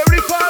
Everybody.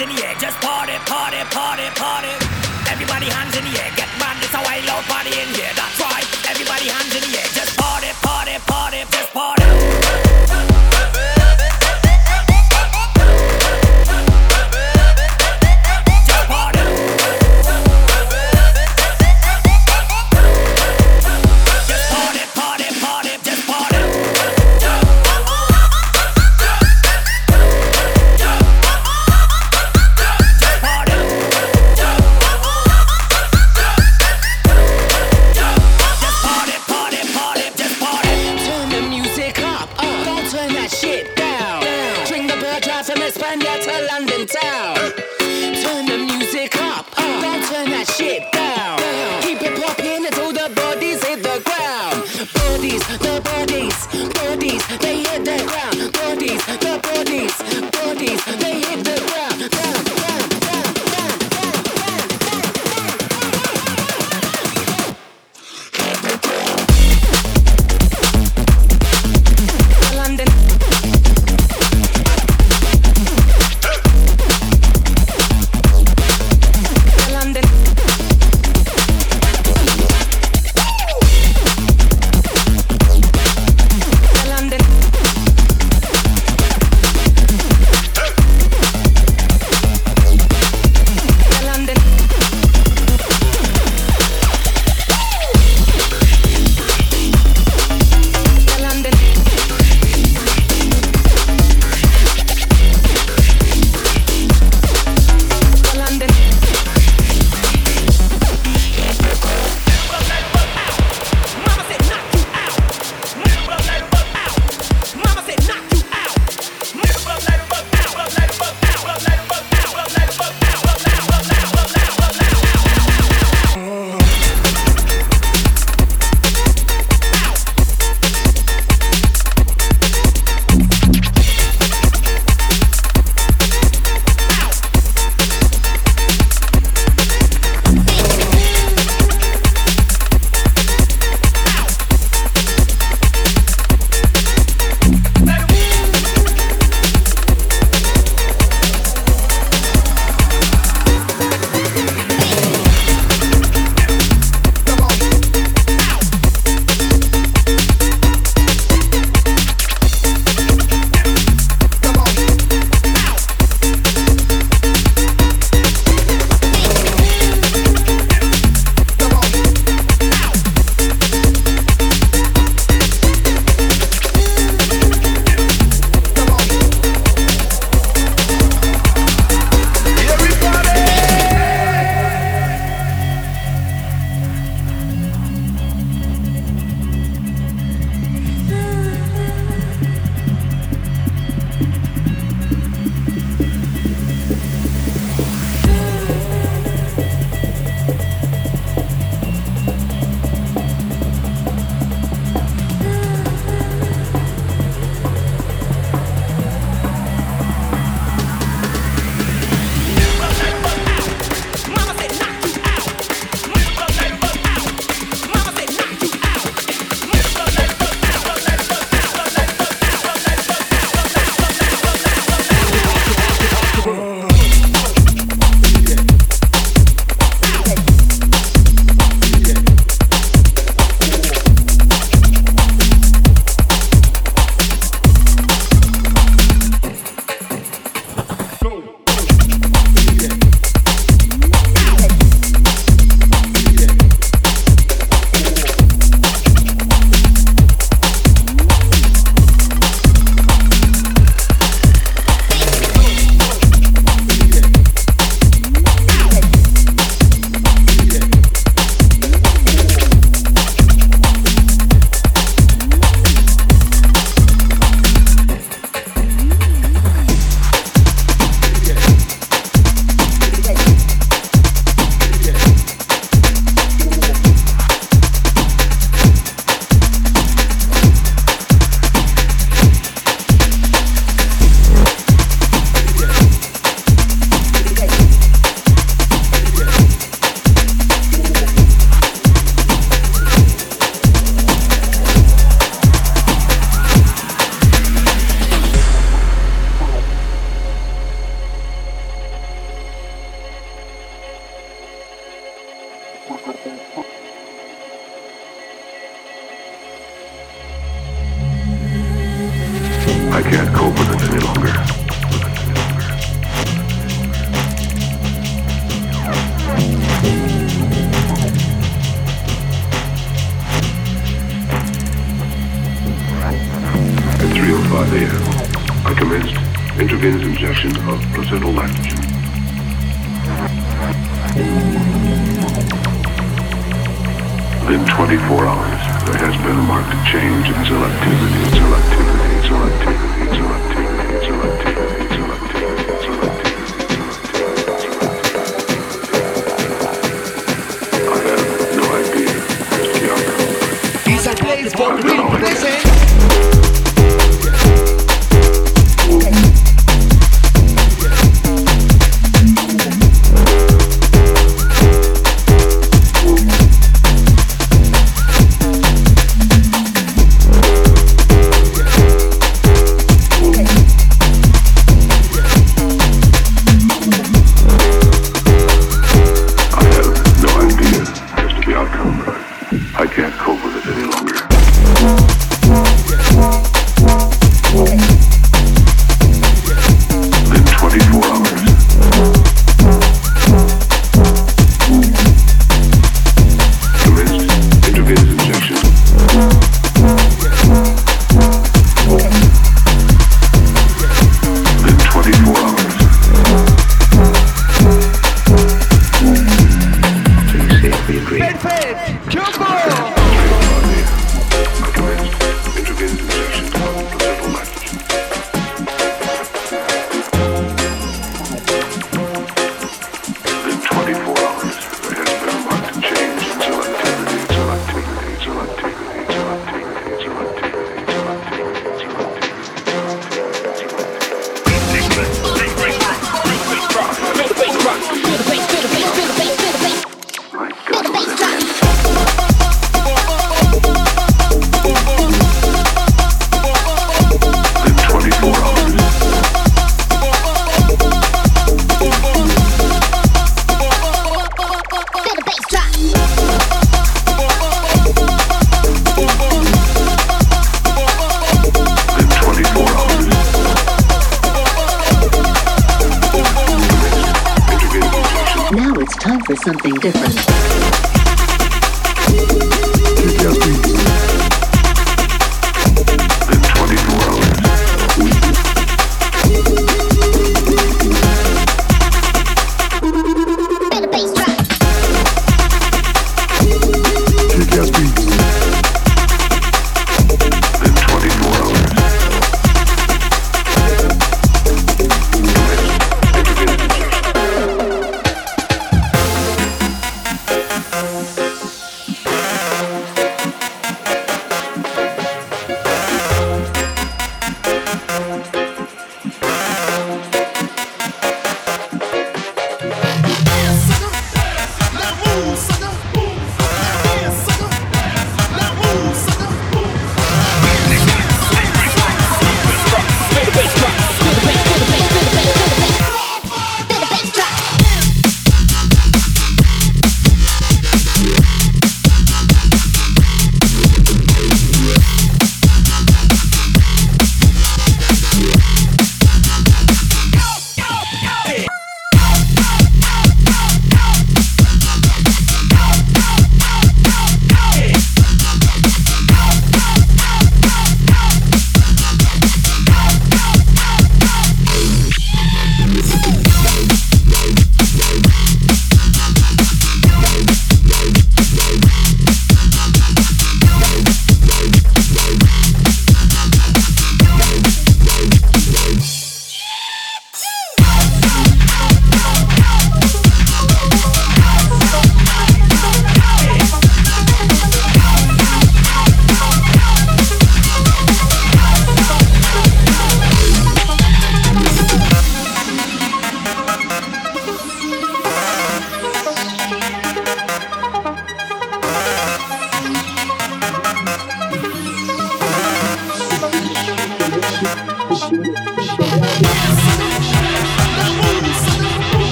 hands in the air, just party, party, party, party. Everybody hands in the air, get mad, it's a wild party in here, that's right. Everybody hands in the air, just party, party, party, just party.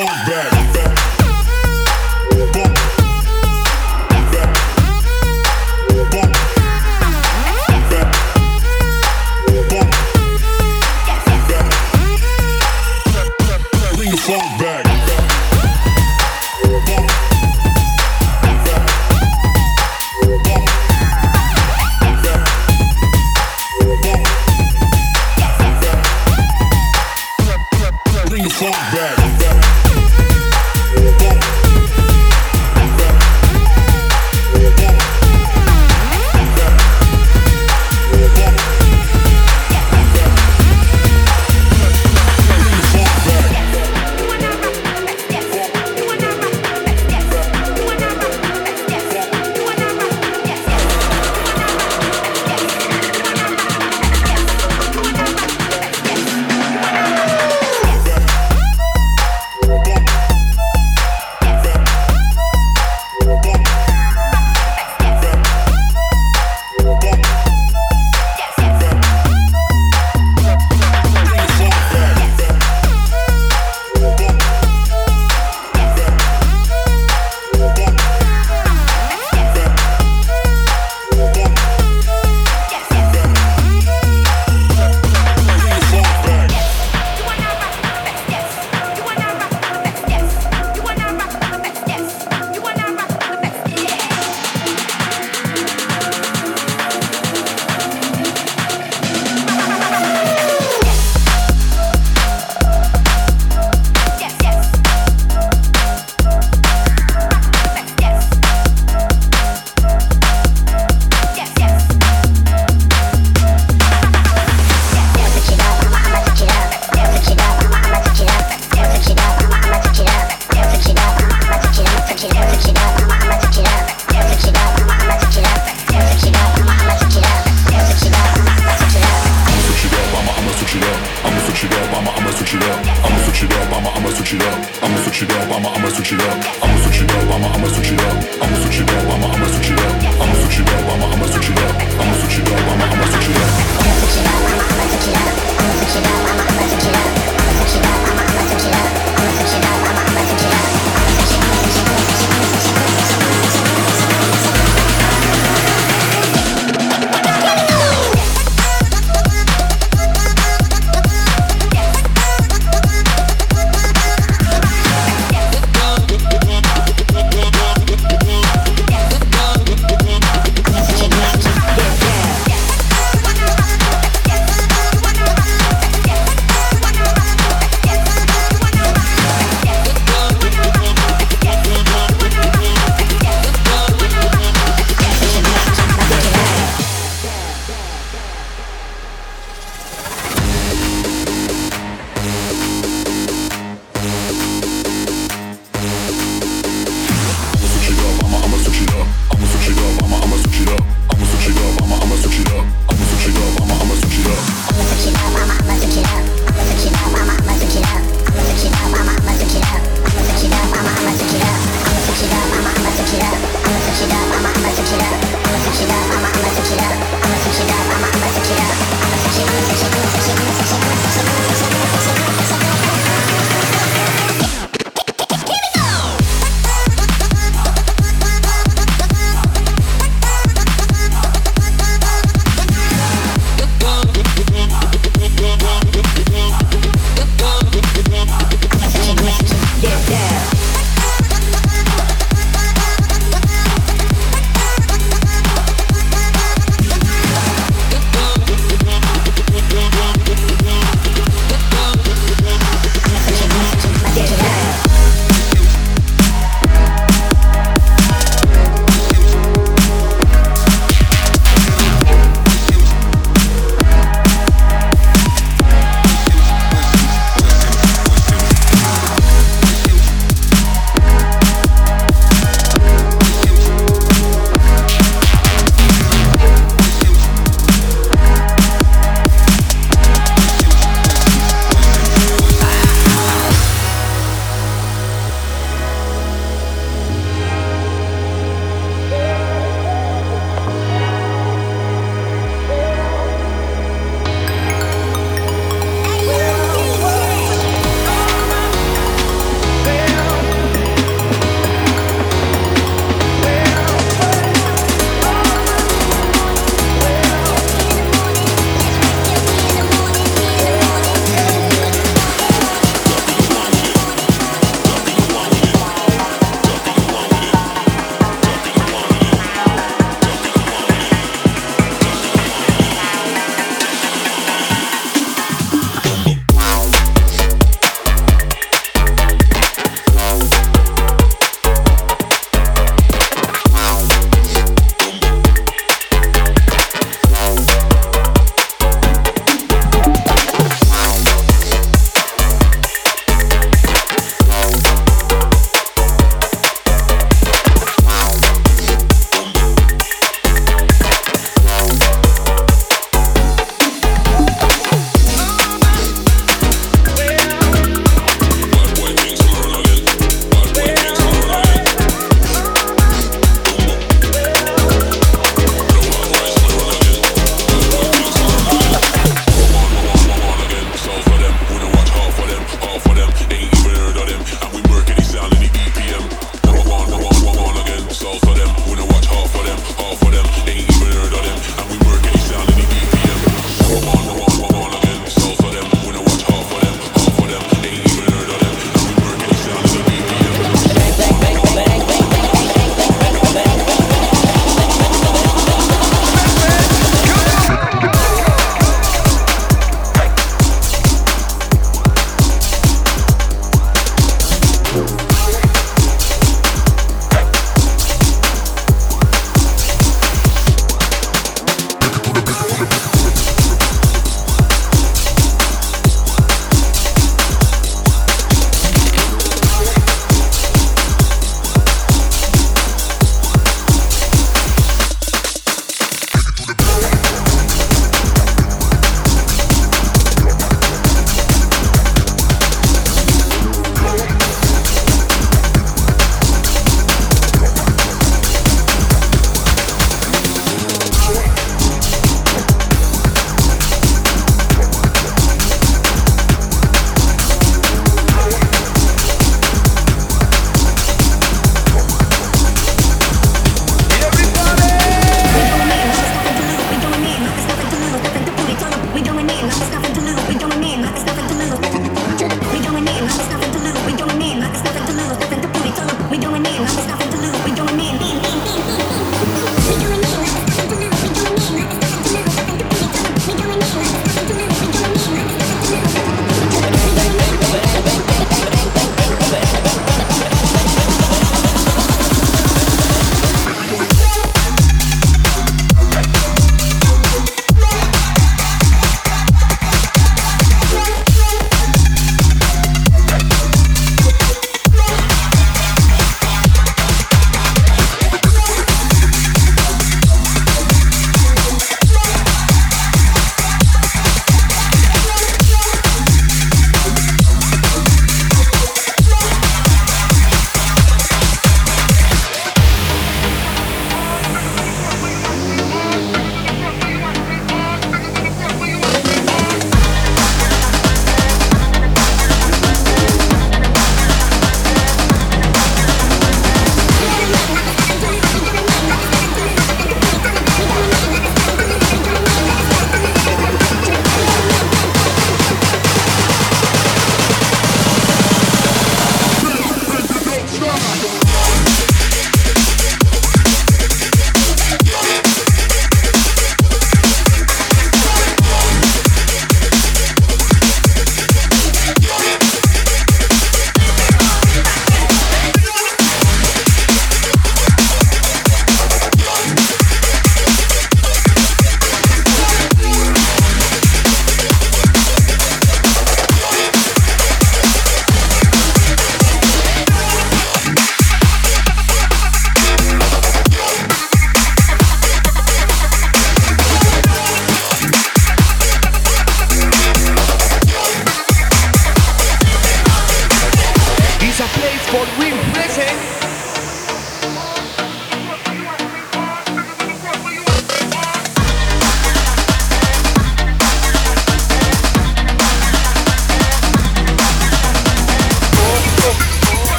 Call it